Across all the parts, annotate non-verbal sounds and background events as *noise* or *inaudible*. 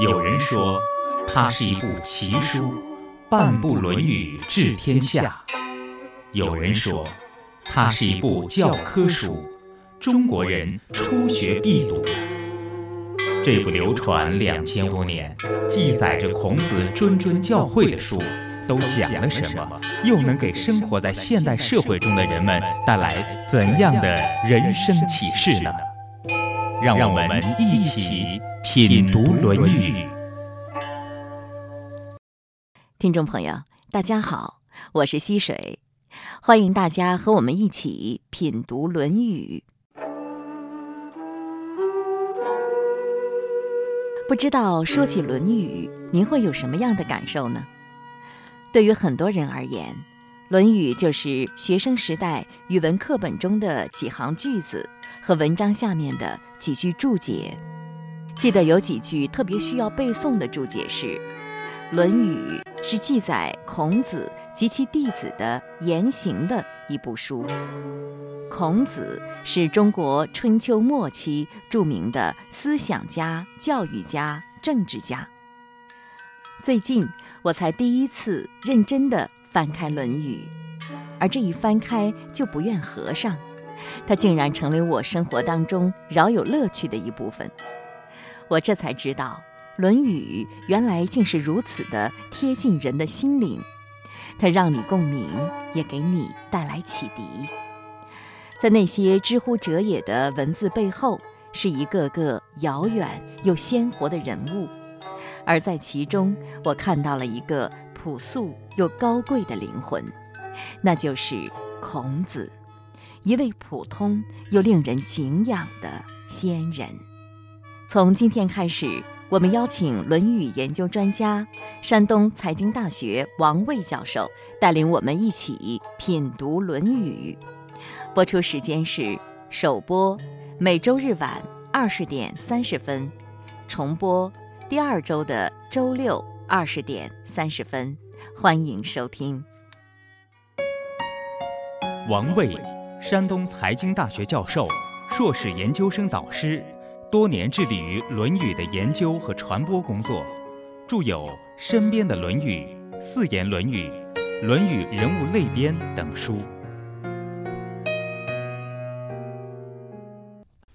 有人说，它是一部奇书，半部《论语》治天下；有人说，它是一部教科书，中国人初学必读。这部流传两千多年、记载着孔子谆谆教诲的书，都讲了什么？又能给生活在现代社会中的人们带来怎样的人生启示呢？让我们一起品读《论语》。听众朋友，大家好，我是溪水，欢迎大家和我们一起品读《论语》。不知道说起《论语》，您会有什么样的感受呢？对于很多人而言，《论语》就是学生时代语文课本中的几行句子和文章下面的几句注解。记得有几句特别需要背诵的注解是：《论语》是记载孔子及其弟子的言行的一部书。孔子是中国春秋末期著名的思想家、教育家、政治家。最近我才第一次认真地翻开《论语》，而这一翻开就不愿合上，它竟然成为我生活当中饶有乐趣的一部分。我这才知道，《论语》原来竟是如此的贴近人的心灵，它让你共鸣，也给你带来启迪。在那些知乎者也的文字背后，是一个个遥远又鲜活的人物，而在其中，我看到了一个朴素又高贵的灵魂，那就是孔子，一位普通又令人敬仰的先人。从今天开始，我们邀请《论语》研究专家、山东财经大学王卫教授带领我们一起品读《论语》。播出时间是首播每周日晚二十点三十分，重播第二周的周六二十点三十分。欢迎收听。王卫，山东财经大学教授、硕士研究生导师，多年致力于《论语》的研究和传播工作，著有《身边的论语》《四言论语》《论语人物类编》等书。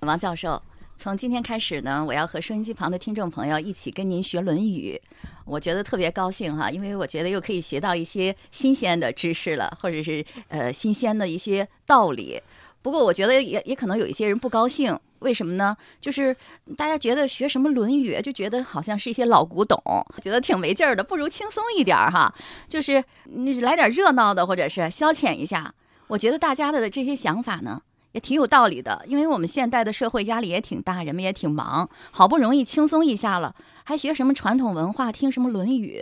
王教授，从今天开始呢，我要和收音机旁的听众朋友一起跟您学《论语》，我觉得特别高兴哈，因为我觉得又可以学到一些新鲜的知识了，或者是呃新鲜的一些道理。不过我觉得也也可能有一些人不高兴，为什么呢？就是大家觉得学什么《论语》，就觉得好像是一些老古董，觉得挺没劲儿的，不如轻松一点儿哈，就是你来点热闹的，或者是消遣一下。我觉得大家的这些想法呢。也挺有道理的，因为我们现代的社会压力也挺大，人们也挺忙，好不容易轻松一下了，还学什么传统文化，听什么《论语》，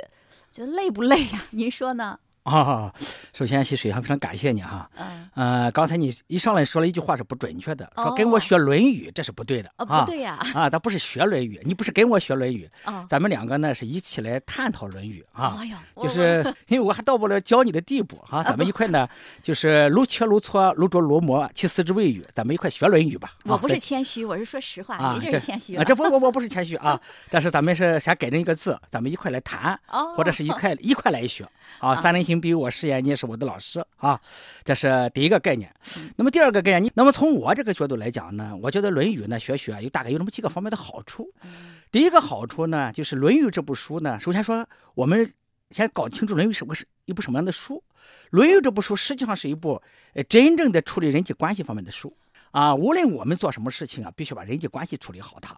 觉得累不累呀？您说呢？啊，首先，溪水还非常感谢你哈。嗯。呃，刚才你一上来说了一句话是不准确的，说跟我学《论语》，这是不对的啊。不对呀。啊，咱不是学《论语》，你不是跟我学《论语》。咱们两个呢是一起来探讨《论语》啊。哎呦。就是因为我还到不了教你的地步哈，咱们一块呢，就是如切如磋，如琢如磨，其四之谓语，咱们一块学《论语》吧。我不是谦虚，我是说实话。啊，这是谦虚。啊，这不我我不是谦虚啊，但是咱们是先改正一个字，咱们一块来谈，或者是一块一块来学啊。三人行，必有我师焉。你也是我的老师啊，这是第一个概念。那么第二个概念，你那么从我这个角度来讲呢，我觉得《论语》呢学学有大概有那么几个方面的好处。第一个好处呢，就是《论语》这部书呢，首先说我们先搞清楚《论语》是个是一部什么样的书。《论语》这部书实际上是一部呃真正的处理人际关系方面的书啊。无论我们做什么事情啊，必须把人际关系处理好它。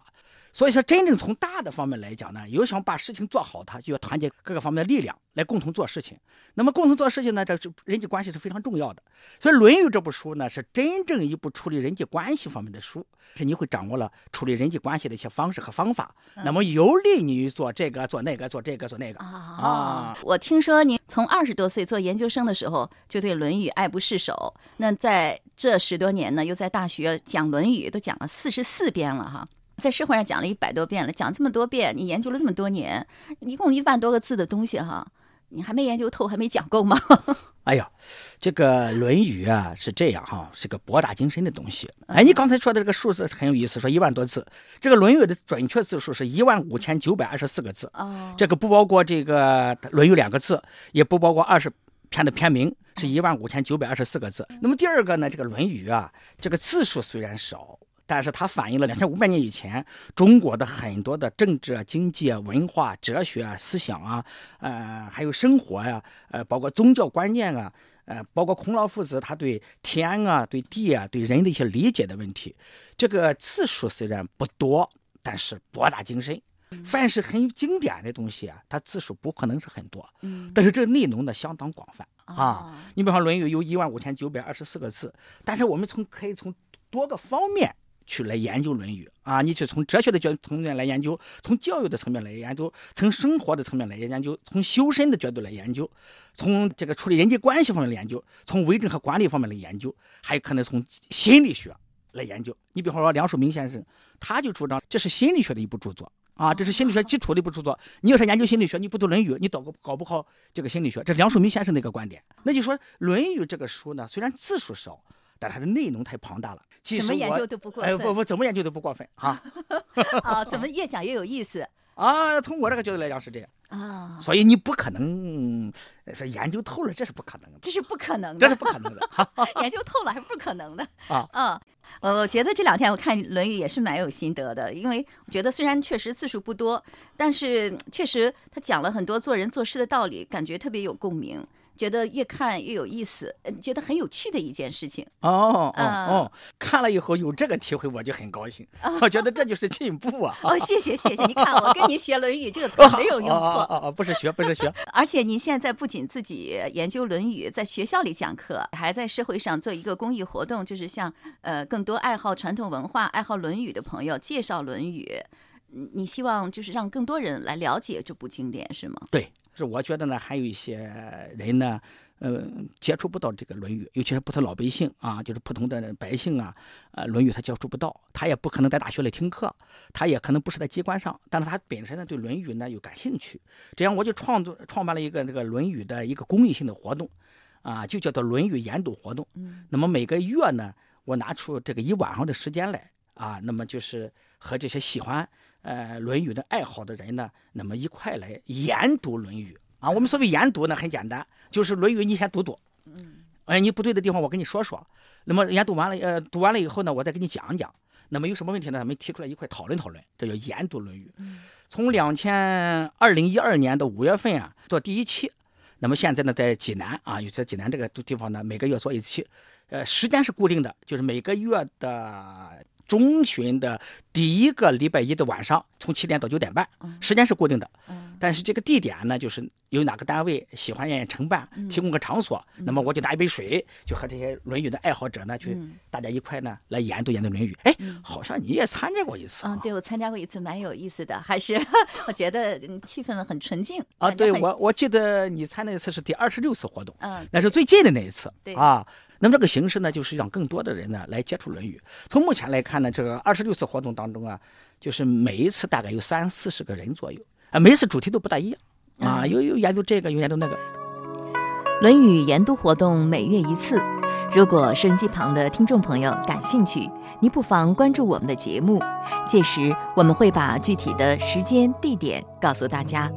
所以说，真正从大的方面来讲呢，有想把事情做好，它就要团结各个方面的力量来共同做事情。那么，共同做事情呢，这是人际关系是非常重要的。所以，《论语》这部书呢，是真正一部处理人际关系方面的书，是你会掌握了处理人际关系的一些方式和方法，那么有利于做这个、做那个、做这个、做那个啊。我听说您从二十多岁做研究生的时候就对《论语》爱不释手，那在这十多年呢，又在大学讲《论语》，都讲了四十四遍了哈。在社会上讲了一百多遍了，讲这么多遍，你研究了这么多年，一共一万多个字的东西哈，你还没研究透，还没讲够吗？*laughs* 哎呀，这个《论语》啊是这样哈，是个博大精深的东西。哎，你刚才说的这个数字很有意思，说一万多字。这个《论语》的准确字数是一万五千九百二十四个字。哦，这个不包括这个《论语》两个字，也不包括二十篇的篇名，是一万五千九百二十四个字。那么第二个呢，这个《论语》啊，这个字数虽然少。但是它反映了两千五百年以前中国的很多的政治、经济、文化、哲学、思想啊，呃，还有生活呀，呃，包括宗教观念啊，呃，包括孔老夫子他对天啊、对地啊、对人的一些理解的问题。这个字数虽然不多，但是博大精深。凡是很经典的东西啊，它字数不可能是很多，嗯，但是这个内容呢相当广泛啊。你比方《论语》有一万五千九百二十四个字，但是我们从可以从多个方面。去来研究《论语》啊，你去从哲学的角层面来研究，从教育的层面来研究，从生活的层面来研究，从修身的角度来研究，从这个处理人际关系方面来研究，从为政和管理方面来研究，还可能从心理学来研究。你比方说梁漱溟先生，他就主张这是心理学的一部著作啊，这是心理学基础的一部著作。你要是研究心理学，你不读《论语》，你搞搞不好这个心理学。这是梁漱溟先生的一个观点。那就说《论语》这个书呢，虽然字数少。但它的内容太庞大了，其实怎么研究都不过分。哎，不不，怎么研究都不过分哈。*laughs* 啊，怎么越讲越有意思 *laughs* 啊？从我这个角度来讲是这样啊，所以你不可能说研究透了，这是不可能的。这是不可能的，这是不可能的。研究透了还是不可能的 *laughs* 啊？嗯，我觉得这两天我看《论语》也是蛮有心得的，因为我觉得虽然确实字数不多，但是确实他讲了很多做人做事的道理，感觉特别有共鸣。觉得越看越有意思，觉得很有趣的一件事情。哦哦哦，看了以后有这个体会，我就很高兴。*laughs* 我觉得这就是进步啊！哦，谢谢谢谢，你看 *laughs* 我跟您学《论语》这个词没有 *laughs* 用错。哦哦，不是学不是学。而且您现在不仅自己研究《论语》，在学校里讲课，还在社会上做一个公益活动，就是向呃更多爱好传统文化、爱好《论语》的朋友介绍《论语》。你希望就是让更多人来了解这部经典，是吗？对。是我觉得呢，还有一些人呢，呃，接触不到这个《论语》，尤其是普通老百姓啊，就是普通的百姓啊，呃，《论语》他接触不到，他也不可能在大学里听课，他也可能不是在机关上，但是他本身呢对《论语》呢又感兴趣，这样我就创作创办了一个这个《论语》的一个公益性的活动，啊，就叫做《论语》研读活动。嗯。那么每个月呢，我拿出这个一晚上的时间来，啊，那么就是和这些喜欢。呃，《论语》的爱好的人呢，那么一块来研读《论语》啊。我们所谓研读呢，很简单，就是《论语》你先读读。嗯。哎，你不对的地方我跟你说说。那么研读完了，呃，读完了以后呢，我再给你讲讲。那么有什么问题呢？咱们提出来一块讨论讨论。这叫研读《论语》。嗯。从两千二零一二年的五月份啊，做第一期。那么现在呢，在济南啊，有在济南这个地方呢，每个月做一期。呃，时间是固定的，就是每个月的。中旬的第一个礼拜一的晚上，从七点到九点半，时间是固定的。但是这个地点呢，就是有哪个单位喜欢愿意承办，提供个场所，那么我就拿一杯水，就和这些《论语》的爱好者呢，去大家一块呢来研读研读《论语》。哎，好像你也参加过一次。啊，对，我参加过一次，蛮有意思的，还是 *laughs* 我觉得气氛很纯净。啊，对我我记得你参那一次是第二十六次活动，嗯，那是最近的那一次。对啊。那么这个形式呢，就是让更多的人呢来接触《论语》。从目前来看呢，这个二十六次活动当中啊，就是每一次大概有三四十个人左右啊，每一次主题都不大一样啊，有有研究这个，有研究那个。《论语》研读活动每月一次，如果收音机旁的听众朋友感兴趣，您不妨关注我们的节目，届时我们会把具体的时间地点告诉大家，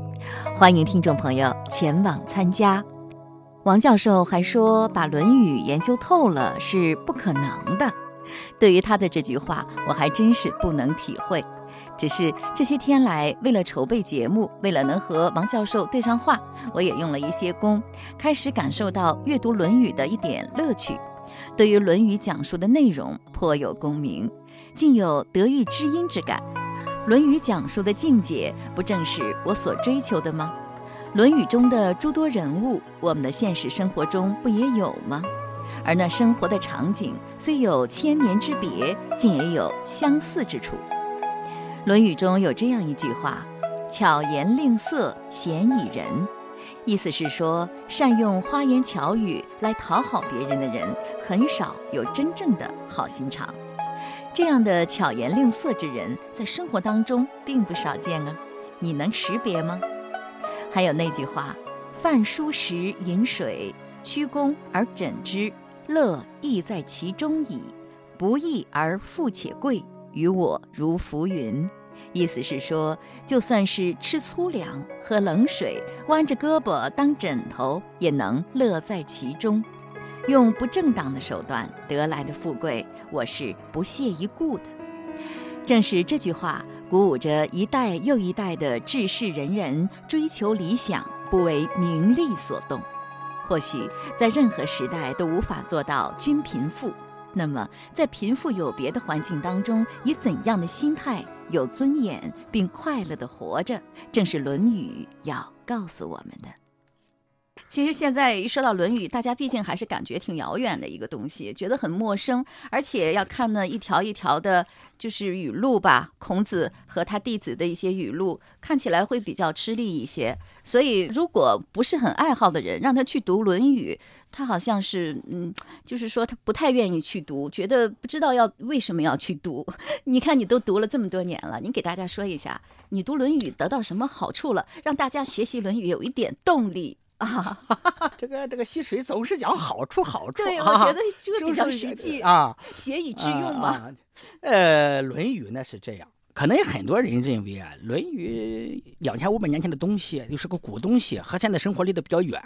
欢迎听众朋友前往参加。王教授还说：“把《论语》研究透了是不可能的。”对于他的这句话，我还真是不能体会。只是这些天来，为了筹备节目，为了能和王教授对上话，我也用了一些功，开始感受到阅读《论语》的一点乐趣。对于《论语》讲述的内容颇有共鸣，竟有得遇知音之感。《论语》讲述的境界，不正是我所追求的吗？《论语》中的诸多人物，我们的现实生活中不也有吗？而那生活的场景虽有千年之别，竟也有相似之处。《论语》中有这样一句话：“巧言令色，鲜矣仁。”意思是说，善用花言巧语来讨好别人的人，很少有真正的好心肠。这样的巧言令色之人，在生活当中并不少见啊。你能识别吗？还有那句话：“饭疏食饮水，曲肱而枕之，乐亦在其中矣。不义而富且贵，于我如浮云。意思是说，就算是吃粗粮、喝冷水、弯着胳膊当枕头，也能乐在其中。用不正当的手段得来的富贵，我是不屑一顾的。正是这句话，鼓舞着一代又一代的志士仁人追求理想，不为名利所动。或许在任何时代都无法做到均贫富，那么在贫富有别的环境当中，以怎样的心态有尊严并快乐地活着，正是《论语》要告诉我们的。其实现在一说到《论语》，大家毕竟还是感觉挺遥远的一个东西，觉得很陌生，而且要看呢一条一条的，就是语录吧，孔子和他弟子的一些语录，看起来会比较吃力一些。所以，如果不是很爱好的人，让他去读《论语》，他好像是，嗯，就是说他不太愿意去读，觉得不知道要为什么要去读。*laughs* 你看，你都读了这么多年了，你给大家说一下，你读《论语》得到什么好处了，让大家学习《论语》有一点动力。啊，*laughs* 这个这个溪水总是讲好处好处，对我觉得这个比较实际啊，学以致用嘛。呃，《论语》呢是这样，可能很多人认为啊，《论语》两千五百年前的东西，又是个古东西，和现在生活离得比较远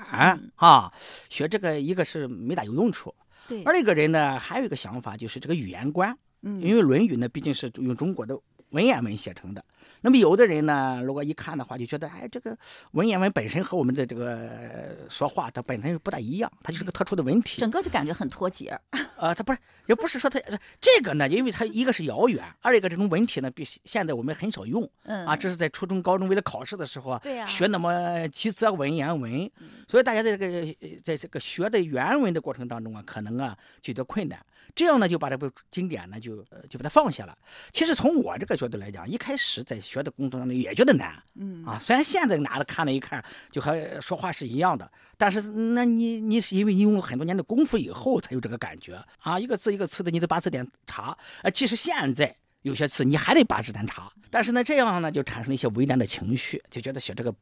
啊，学这个一个是没大有用处。对，而一个人呢，还有一个想法就是这个语言观，嗯，因为《论语》呢毕竟是用中国的文言文写成的。那么有的人呢，如果一看的话，就觉得，哎，这个文言文本身和我们的这个说话，它本身不大一样，它就是个特殊的文体，整个就感觉很脱节。呃，*laughs* 它不是，也不是说它这个呢，因为它一个是遥远，二一个这种文体呢，比现在我们很少用。嗯。啊，这是在初中、高中为了考试的时候，对呀，学那么几则文言文，所以大家在这个在这个学的原文的过程当中啊，可能啊就有点困难。这样呢，就把这部经典呢，就就把它放下了。其实从我这个角度来讲，一开始在学的过程当中也觉得难，嗯啊，虽然现在拿着看了一看，就和说话是一样的，但是那你你是因为你用了很多年的功夫以后才有这个感觉啊，一个字一个词的，你得把字典查。呃，即使现在有些词你还得把字典查，但是呢，这样呢就产生了一些为难的情绪，就觉得写这个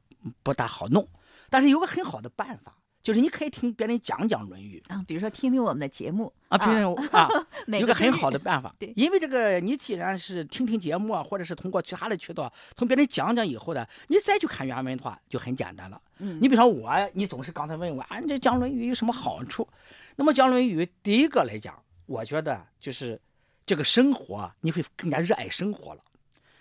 不大好弄。但是有个很好的办法。就是你可以听别人讲讲《论语》啊，比如说听听我们的节目啊，听听啊，*laughs* 有个很好的办法。对，因为这个，你既然是听听节目啊，或者是通过其他的渠道，从别人讲讲以后呢，你再去看原文的话，就很简单了。嗯，你比如说我，你总是刚才问我，啊，你这讲《论语》有什么好处？那么讲《论语》，第一个来讲，我觉得就是这个生活，你会更加热爱生活了。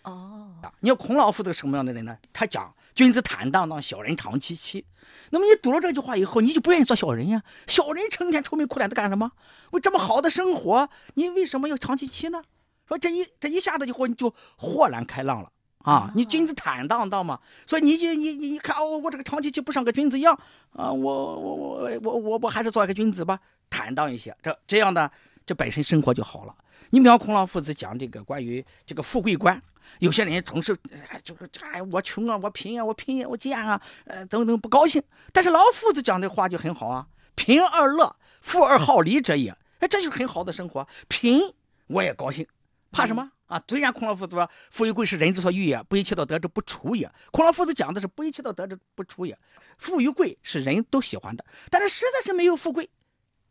哦，你要孔老夫这个什么样的人呢？他讲君子坦荡荡，小人长戚戚。那么你读了这句话以后，你就不愿意做小人呀？小人成天愁眉苦脸的干什么？为这么好的生活，你为什么要长戚戚呢？说这一这一下子以后，你就豁然开朗了啊！你君子坦荡荡嘛，所以你就你你你看哦，我这个长戚戚不像个君子一样啊！我我我我我我还是做一个君子吧，坦荡一些。这这样呢，这本身生活就好了。你比方孔老夫子讲这个关于这个富贵观。有些人总是，就是哎，我穷啊，我贫啊，我贫我贱啊，呃，等等不高兴。但是老夫子讲的话就很好啊，贫而乐，富而好礼者也。哎，这就是很好的生活。贫我也高兴，怕什么啊？虽然孔老夫子说富与贵是人之所欲也，不以其道得之不处也。孔老夫子讲的是不以其道得之不处也。富与贵是人都喜欢的，但是实在是没有富贵，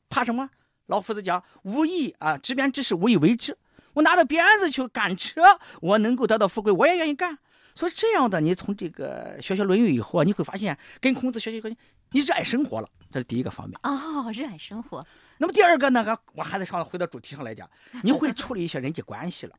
怕什么？老夫子讲无义啊，执鞭之事无以为之。我拿着鞭子去赶车，我能够得到富贵，我也愿意干。所以这样的，你从这个学学《论语》以后啊，你会发现跟孔子学习，你热爱生活了，这是第一个方面。哦，热爱生活。那么第二个呢？我还得上回到主题上来讲，*laughs* 你会处理一些人际关系了。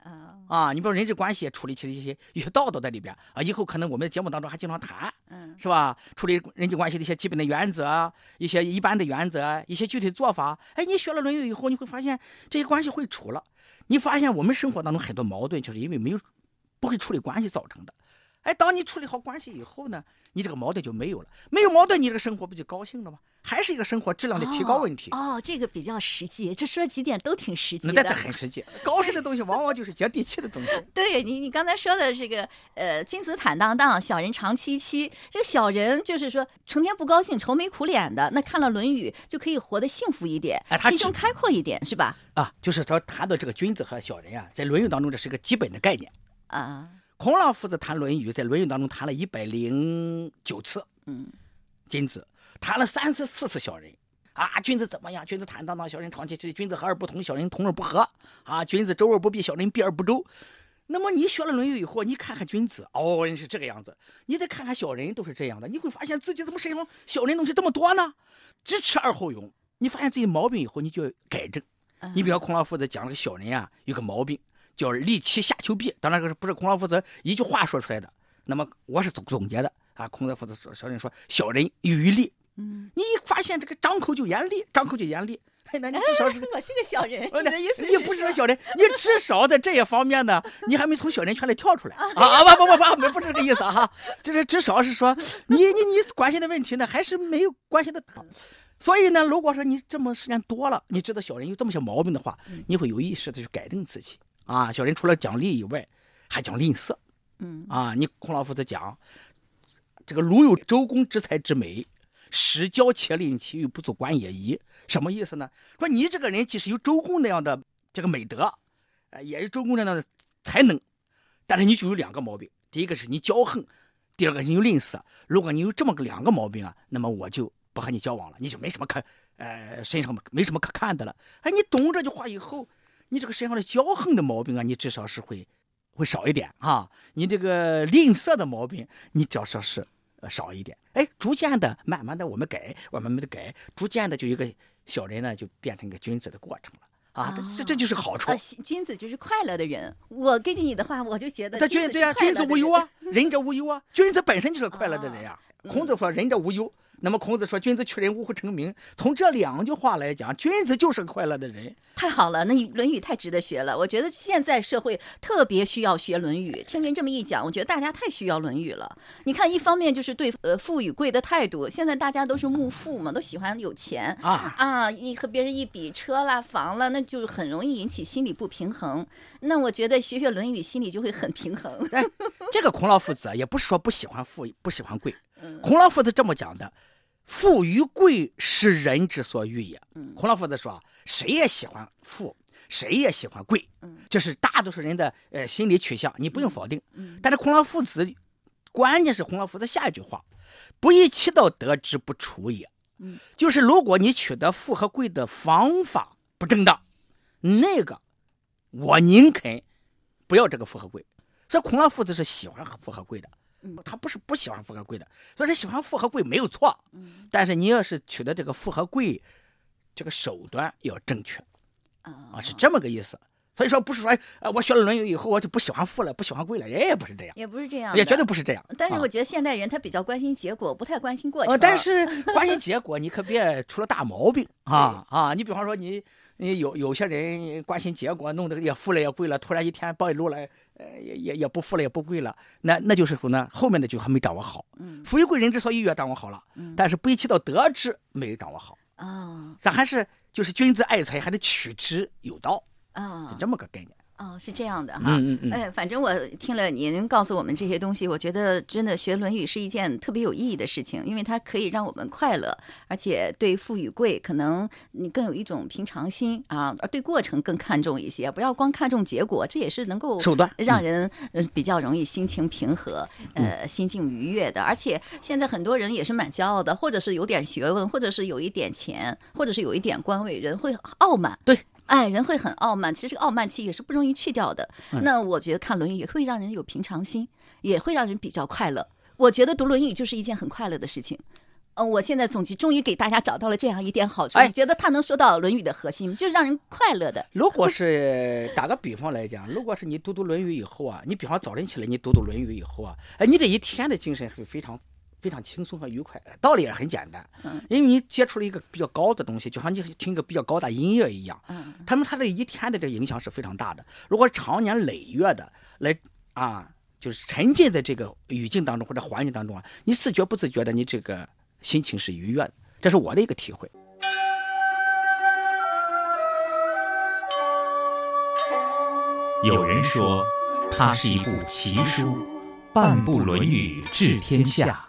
啊，你比如人际关系处理起一些一些道德在里边啊，以后可能我们的节目当中还经常谈，嗯，是吧？处理人际关系的一些基本的原则，一些一般的原则，一些具体做法。哎，你学了《论语》以后，你会发现这些关系会处了。你发现我们生活当中很多矛盾，就是因为没有不会处理关系造成的。哎，当你处理好关系以后呢，你这个矛盾就没有了。没有矛盾，你这个生活不就高兴了吗？还是一个生活质量的提高问题。哦，这个比较实际，这说几点都挺实际的。那很实际，高深的东西往往就是接地气的东西。*laughs* 对你，你刚才说的这个，呃，君子坦荡荡，小人长戚戚。这个小人就是说成天不高兴、愁眉苦脸的，那看了《论语》就可以活得幸福一点，心胸开阔一点，是吧？啊，就是说谈到这个君子和小人啊，在《论语》当中这是个基本的概念啊。孔老夫子谈《论语》，在《论语》当中谈了一百零九次，嗯，君子谈了三次、四次小人，啊，君子怎么样？君子坦荡荡，小人长戚戚。君子和而不同，小人同而不和。啊，君子周而不避，小人避而不周。那么你学了《论语》以后，你看看君子，哦，人是这个样子。你再看看小人，都是这样的。你会发现自己怎么身上小人东西这么多呢？知耻而后勇。你发现自己毛病以后，你就要改正。你比如孔老夫子讲了个小人啊，有个毛病叫利其下丘壁。当然，这是不是孔老夫子一句话说出来的？那么我是总总结的啊。孔老夫子说，小人说小人有余力。嗯，你发现这个张口就严厉，张口就严厉。那你至少是 *laughs* 我是个小人，你的意思？你不是个小人，你至少在这一方面呢，你还没从小人圈里跳出来啊啊！不不不不，不是这个意思哈，就是至少是说，你你你关心的问题呢，还是没有关心的。所以呢，如果说你这么时间多了，你知道小人有这么些毛病的话，你会有意识的去改正自己啊。小人除了讲利以外，还讲吝啬。嗯啊，你孔老夫子讲，这个鲁有周公之才之美。失教且吝其欲不足观也已，什么意思呢？说你这个人即使有周公那样的这个美德，呃，也是周公那样的才能，但是你就有两个毛病。第一个是你骄横，第二个你有吝啬。如果你有这么个两个毛病啊，那么我就不和你交往了，你就没什么可，呃，身上没什么可看的了。哎，你懂这句话以后，你这个身上的骄横的毛病啊，你至少是会会少一点啊。你这个吝啬的毛病，你至少是。少一点，哎，逐渐的，慢慢的，我们改，我们慢的改，逐渐的，就一个小人呢，就变成一个君子的过程了啊！这这就是好处。君子就是快乐的人。我根据你的话，我就觉得，对呀，君子无忧啊，仁者无忧啊，君子本身就是个快乐的人呀。*laughs* 孔子说，仁者无忧。那么孔子说：“君子取人，呜呼！成名。”从这两句话来讲，君子就是个快乐的人。太好了，那《论语》太值得学了。我觉得现在社会特别需要学《论语》。听您这么一讲，我觉得大家太需要《论语》了。你看，一方面就是对呃富与贵的态度，现在大家都是慕富嘛，都喜欢有钱啊啊！你和别人一比，车啦、房了，那就很容易引起心理不平衡。那我觉得学学《论语》，心里就会很平衡。哎，这个孔老夫子啊也不是说不喜欢富，不喜欢贵。*laughs* 孔老夫子这么讲的。富与贵是人之所欲也。孔老夫子说：“谁也喜欢富，谁也喜欢贵，这是大多数人的呃心理取向，你不用否定。但是孔老夫子，关键是孔老夫子下一句话：‘不以其道得之，不处也。’就是如果你取得富和贵的方法不正当，那个我宁肯不要这个富和贵。所以孔老夫子是喜欢富和贵的。”他不是不喜欢富和贵的，所以说喜欢富和贵没有错。嗯，但是你要是取得这个富和贵，这个手段要正确，啊，是这么个意思。所以说不是说，呃，我学了《论语》以后我就不喜欢富了，不喜欢贵了，人也不是这样，也不是这样，也绝对不是这样。但是我觉得现代人他比较关心结果，不太关心过程。但是关心结果，你可别 *laughs* 出了大毛病啊啊！你比方说你。你有有些人关心结果，弄得也富了也贵了，突然一天暴露了，呃，也也也不富了也不贵了，那那就是说呢，后面的就还没掌握好。嗯，富与贵人之所以越掌握好了，嗯，但是不以其道得之，没掌握好。啊，咱还是就是君子爱财，还得取之有道。啊，这么个概念。哦，是这样的哈，哎，反正我听了您告诉我们这些东西，我觉得真的学《论语》是一件特别有意义的事情，因为它可以让我们快乐，而且对富与贵可能你更有一种平常心啊，而对过程更看重一些，不要光看重结果，这也是能够手段让人呃比较容易心情平和，呃心境愉悦的。而且现在很多人也是蛮骄傲的，或者是有点学问，或者是有一点钱，或者是有一点官位，人会傲慢。对。哎，人会很傲慢，其实这个傲慢气也是不容易去掉的。那我觉得看《论语》也会让人有平常心，也会让人比较快乐。我觉得读《论语》就是一件很快乐的事情。嗯，我现在总结，终于给大家找到了这样一点好处。你觉得他能说到《论语》的核心，就是让人快乐的。如果是打个比方来讲，如果是你读读《论语》以后啊，你比方早晨起来你读读《论语》以后啊，哎，你这一天的精神会非常。非常轻松和愉快，道理也很简单。嗯，因为你接触了一个比较高的东西，就像你听一个比较高的音乐一样。嗯，他们他这一天的这个影响是非常大的。如果长年累月的来啊，就是沉浸在这个语境当中或者环境当中啊，你自觉不自觉的，你这个心情是愉悦的。这是我的一个体会。有人说，它是一部奇书。半部《论语》治天下。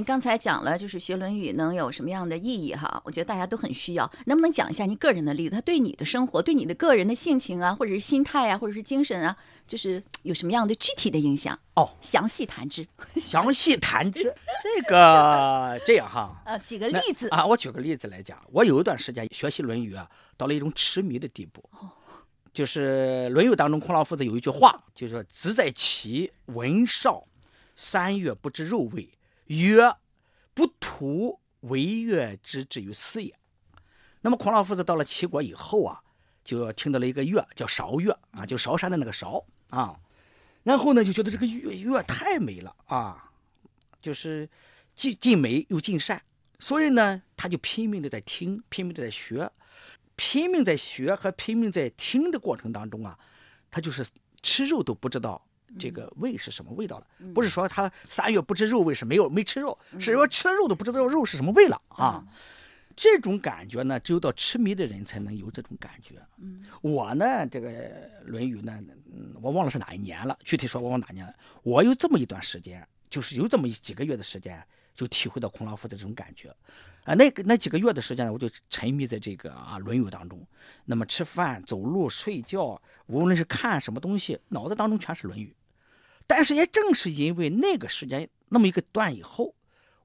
您刚才讲了，就是学《论语》能有什么样的意义哈？我觉得大家都很需要。能不能讲一下您个人的例子？它对你的生活、对你的个人的性情啊，或者是心态啊，或者是精神啊，就是有什么样的具体的影响？哦，详细谈之。*laughs* 详细谈之。这个这样哈？呃，举个例子啊，我举个例子来讲。我有一段时间学习《论语》啊，到了一种痴迷的地步。哦。就是《论语》当中，孔老夫子有一句话，就是说：“子在齐，文少，三月不知肉味。”曰：“不图为乐之至于斯也。”那么孔老夫子到了齐国以后啊，就听到了一个乐，叫韶乐啊，就韶山的那个韶啊。然后呢，就觉得这个乐乐太美了啊，就是既既美又尽善，所以呢，他就拼命的在听，拼命的在学，拼命在学和拼命在听的过程当中啊，他就是吃肉都不知道。这个胃是什么味道了？不是说他三月不知肉味是没有没吃肉，是说吃了肉都不知道肉是什么味了啊！这种感觉呢，只有到痴迷的人才能有这种感觉。我呢，这个《论语》呢，我忘了是哪一年了，具体说我忘哪年了。我有这么一段时间，就是有这么几个月的时间，就体会到孔老夫的这种感觉。啊，那个那几个月的时间呢，我就沉迷在这个啊《论语》当中。那么吃饭、走路、睡觉，无论是看什么东西，脑子当中全是《论语》。但是也正是因为那个时间那么一个段以后，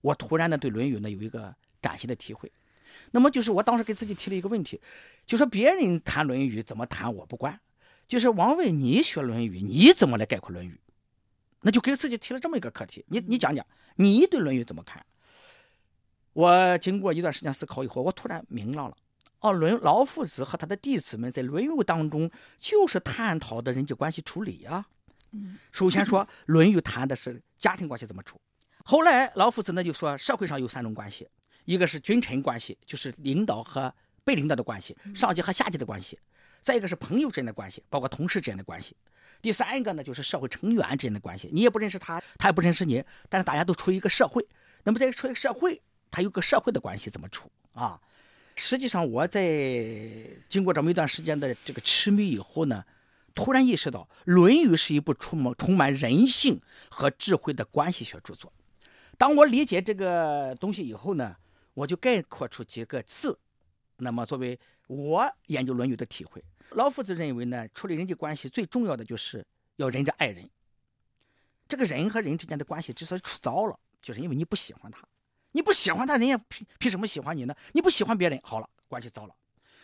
我突然呢对《论语》呢有一个崭新的体会。那么就是我当时给自己提了一个问题，就说别人谈《论语》怎么谈我不管，就是王卫你学《论语》你怎么来概括《论语》？那就给自己提了这么一个课题，你你讲讲你对《论语》怎么看？我经过一段时间思考以后，我突然明朗了。哦，论老夫子和他的弟子们在《论语》当中就是探讨的人际关系处理啊。首先说，《论语》谈的是家庭关系怎么处。后来老夫子呢就说，社会上有三种关系，一个是君臣关系，就是领导和被领导的关系，上级和下级的关系；再一个是朋友之间的关系，包括同事之间的关系；第三一个呢就是社会成员之间的关系，你也不认识他，他也不认识你，但是大家都处于一个社会。那么在处于社会，他有个社会的关系怎么处啊？实际上我在经过这么一段时间的这个痴迷以后呢。突然意识到，《论语》是一部充满充满人性和智慧的关系学著作。当我理解这个东西以后呢，我就概括出几个字。那么，作为我研究《论语》的体会，老夫子认为呢，处理人际关系最重要的就是要仁者爱人。这个人和人之间的关系之所以出糟了，就是因为你不喜欢他，你不喜欢他，人家凭凭什么喜欢你呢？你不喜欢别人，好了，关系糟了。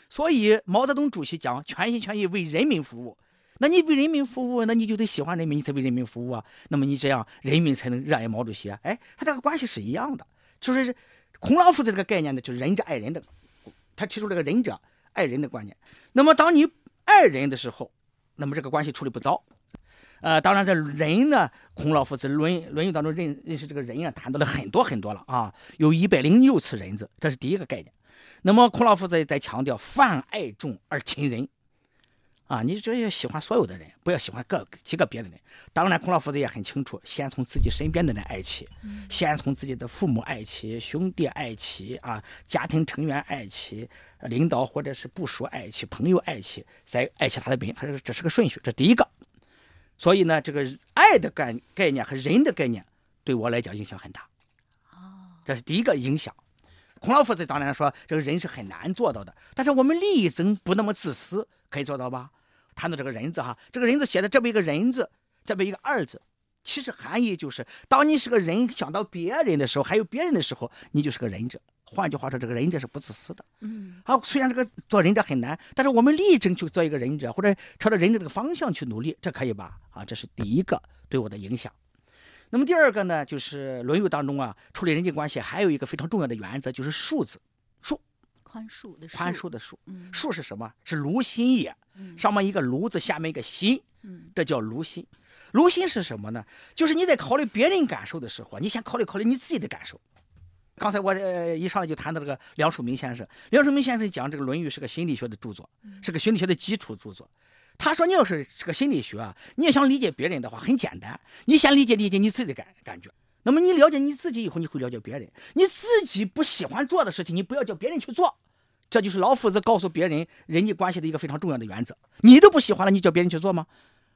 所以毛泽东主席讲，全心全意为人民服务。那你为人民服务，那你就得喜欢人民，你才为人民服务啊。那么你这样，人民才能热爱毛主席啊。哎，他这个关系是一样的，就是孔老夫子这个概念呢，就是仁者爱人的，他提出这个仁者爱人的观念。那么当你爱人的时候，那么这个关系处理不到。呃，当然这人呢，孔老夫子《论论语》当中认认识这个人啊，谈到了很多很多了啊，有一百零六次人字，这是第一个概念。那么孔老夫子在强调泛爱众而亲仁。啊，你这要喜欢所有的人，不要喜欢个几个别的人。当然，孔老夫子也很清楚，先从自己身边的人爱起，先从自己的父母爱起，兄弟爱起，啊，家庭成员爱起，领导或者是部属爱起，朋友爱起，再爱其他的人。他说这是个顺序，这第一个。所以呢，这个爱的概概念和人的概念对我来讲影响很大。哦，这是第一个影响。孔老夫子当然说，这个人是很难做到的，但是我们力争不那么自私，可以做到吧？谈到这个“人”字哈，这个“人”字写的这么一个人字，这么一个二字，其实含义就是，当你是个人想到别人的时候，还有别人的时候，你就是个仁者。换句话说，这个仁者是不自私的。嗯。好，虽然这个做仁者很难，但是我们力争去做一个仁者，或者朝着仁者这个方向去努力，这可以吧？啊，这是第一个对我的影响。那么第二个呢，就是《论语》当中啊，处理人际关系还有一个非常重要的原则，就是“恕”字。恕，宽恕的宽恕的恕。恕是什么？是卢心也。上面一个炉子，下面一个心，这叫炉心。炉心是什么呢？就是你在考虑别人感受的时候，你先考虑考虑你自己的感受。刚才我呃一上来就谈到这个梁漱溟先生，梁漱溟先生讲这个《论语》是个心理学的著作，是个心理学的基础著作。他说你要是是个心理学啊，你要想理解别人的话很简单，你先理解理解你自己的感感觉。那么你了解你自己以后，你会了解别人。你自己不喜欢做的事情，你不要叫别人去做。这就是老夫子告诉别人人际关系的一个非常重要的原则。你都不喜欢了，你叫别人去做吗？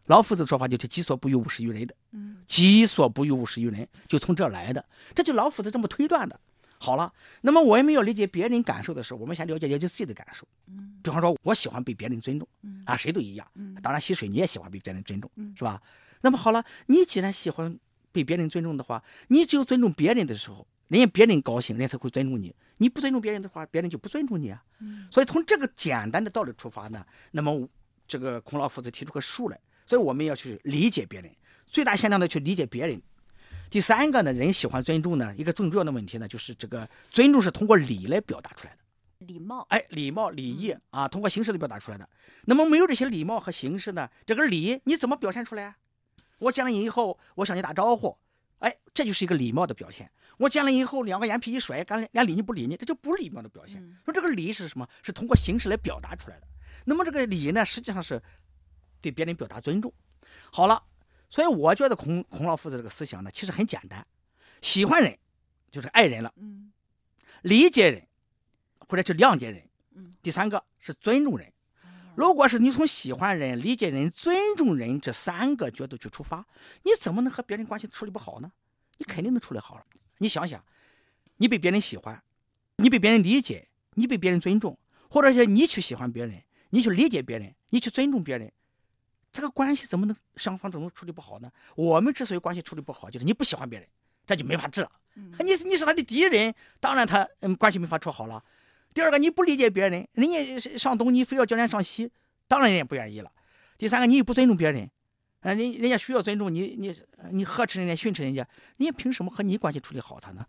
老夫子的说法就是“己所不欲，勿施于人”的。嗯，“己所不欲，勿施于人”就从这来的。这就老夫子这么推断的。好了，那么我们要理解别人感受的时候，我们先了解了解自己的感受。嗯，比方说，我喜欢被别人尊重。嗯，啊，谁都一样。嗯，当然，溪水你也喜欢被别人尊重，是吧？那么好了，你既然喜欢被别人尊重的话，你只有尊重别人的时候，人家别人高兴，人家才会尊重你。你不尊重别人的话，别人就不尊重你啊。嗯，所以从这个简单的道理出发呢，那么这个孔老夫子提出个数来，所以我们要去理解别人，最大限量的去理解别人。第三个呢，人喜欢尊重呢，一个更重要的问题呢，就是这个尊重是通过礼来表达出来的。礼貌，哎，礼貌、礼仪啊，通过形式来表达出来的。那么没有这些礼貌和形式呢，这个礼你怎么表现出来？我见了你以后，我向你打招呼，哎，这就是一个礼貌的表现。我见了以后，两个眼皮一甩，干连理你不理你，这就不是礼貌的表现。说这个礼是什么？是通过形式来表达出来的。那么这个礼呢，实际上是对别人表达尊重。好了，所以我觉得孔孔老夫子这个思想呢，其实很简单：喜欢人就是爱人了，嗯，理解人或者去谅解人，嗯，第三个是尊重人。如果是你从喜欢人、理解人、尊重人这三个角度去出发，你怎么能和别人关系处理不好呢？你肯定能处理好了。你想想，你被别人喜欢，你被别人理解，你被别人尊重，或者是你去喜欢别人，你去理解别人，你去尊重别人，这个关系怎么能双方怎么处理不好呢？我们之所以关系处理不好，就是你不喜欢别人，这就没法治了。你你是他的敌人，当然他嗯关系没法处好了。第二个，你不理解别人，人家上东你非要叫人上西，当然人家不愿意了。第三个，你又不尊重别人。啊，人人家需要尊重你，你你呵斥人家、训斥人家，人家凭什么和你关系处理好他呢？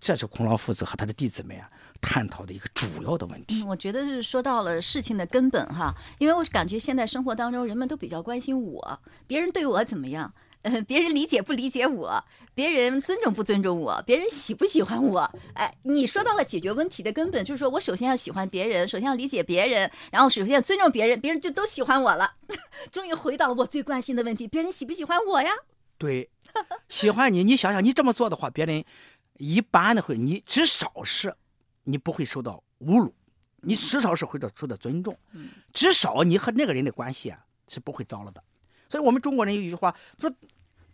这是孔老夫子和他的弟子们啊探讨的一个主要的问题。我觉得是说到了事情的根本哈，因为我感觉现在生活当中人们都比较关心我，别人对我怎么样。嗯，别人理解不理解我，别人尊重不尊重我，别人喜不喜欢我？哎，你说到了解决问题的根本，就是说我首先要喜欢别人，首先要理解别人，然后首先要尊重别人，别人就都喜欢我了。*laughs* 终于回到了我最关心的问题：别人喜不喜欢我呀？对，喜欢你。你想想，你这么做的话，别人一般的会，你至少是，你不会受到侮辱，你至少是会到受到尊重，至少你和那个人的关系啊是不会糟了的。所以我们中国人有一句话说。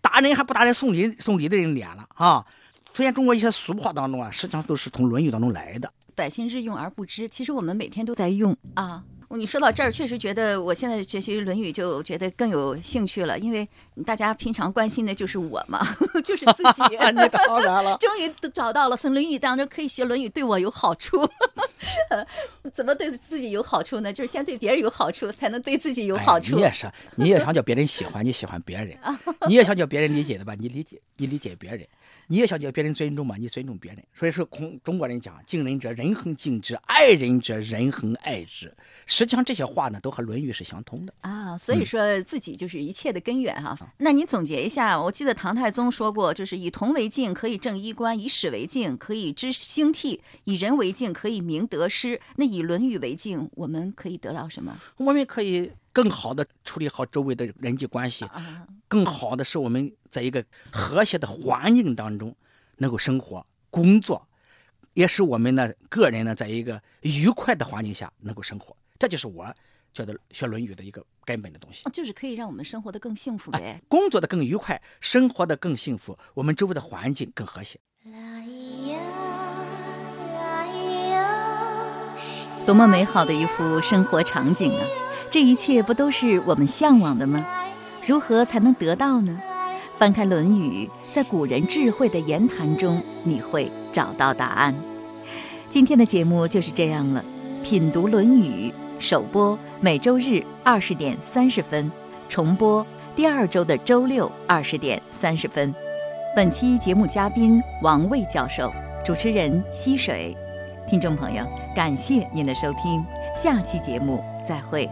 打人还不打人送礼送礼的人脸了啊！出现中国一些俗话当中啊，实际上都是从《论语》当中来的。百姓日用而不知，其实我们每天都在用啊。你说到这儿，确实觉得我现在学习《论语》就觉得更有兴趣了，因为大家平常关心的就是我嘛，*laughs* 就是自己。*laughs* 你当然了，终于找到了从《论语》当中可以学《论语》对我有好处。*laughs* 怎么对自己有好处呢？就是先对别人有好处，才能对自己有好处。你也是，你也想叫别人喜欢你，喜欢别人；你也想叫别人理解的吧，你理解，你理解别人。你也想叫别人尊重嘛？你尊重别人，所以说，孔中国人讲敬人者人恒敬之，爱人者人恒爱之。实际上这些话呢，都和《论语》是相通的啊。所以说自己就是一切的根源哈。那您总结一下，我记得唐太宗说过，就是以铜为镜可以正衣冠，以史为镜可以知兴替，以人为镜可以明得失。那以《论语》为镜，我们可以得到什么？我们可以。更好的处理好周围的人际关系，更好的是我们在一个和谐的环境当中能够生活、工作，也使我们呢个人呢在一个愉快的环境下能够生活。这就是我觉得学《论语》的一个根本的东西，就是可以让我们生活的更幸福呗，工作的更愉快，生活的更幸福，我们周围的环境更和谐。多么美好的一幅生活场景啊！这一切不都是我们向往的吗？如何才能得到呢？翻开《论语》，在古人智慧的言谈中，你会找到答案。今天的节目就是这样了。品读《论语》首播每周日二十点三十分，重播第二周的周六二十点三十分。本期节目嘉宾王卫教授，主持人溪水。听众朋友，感谢您的收听，下期节目再会。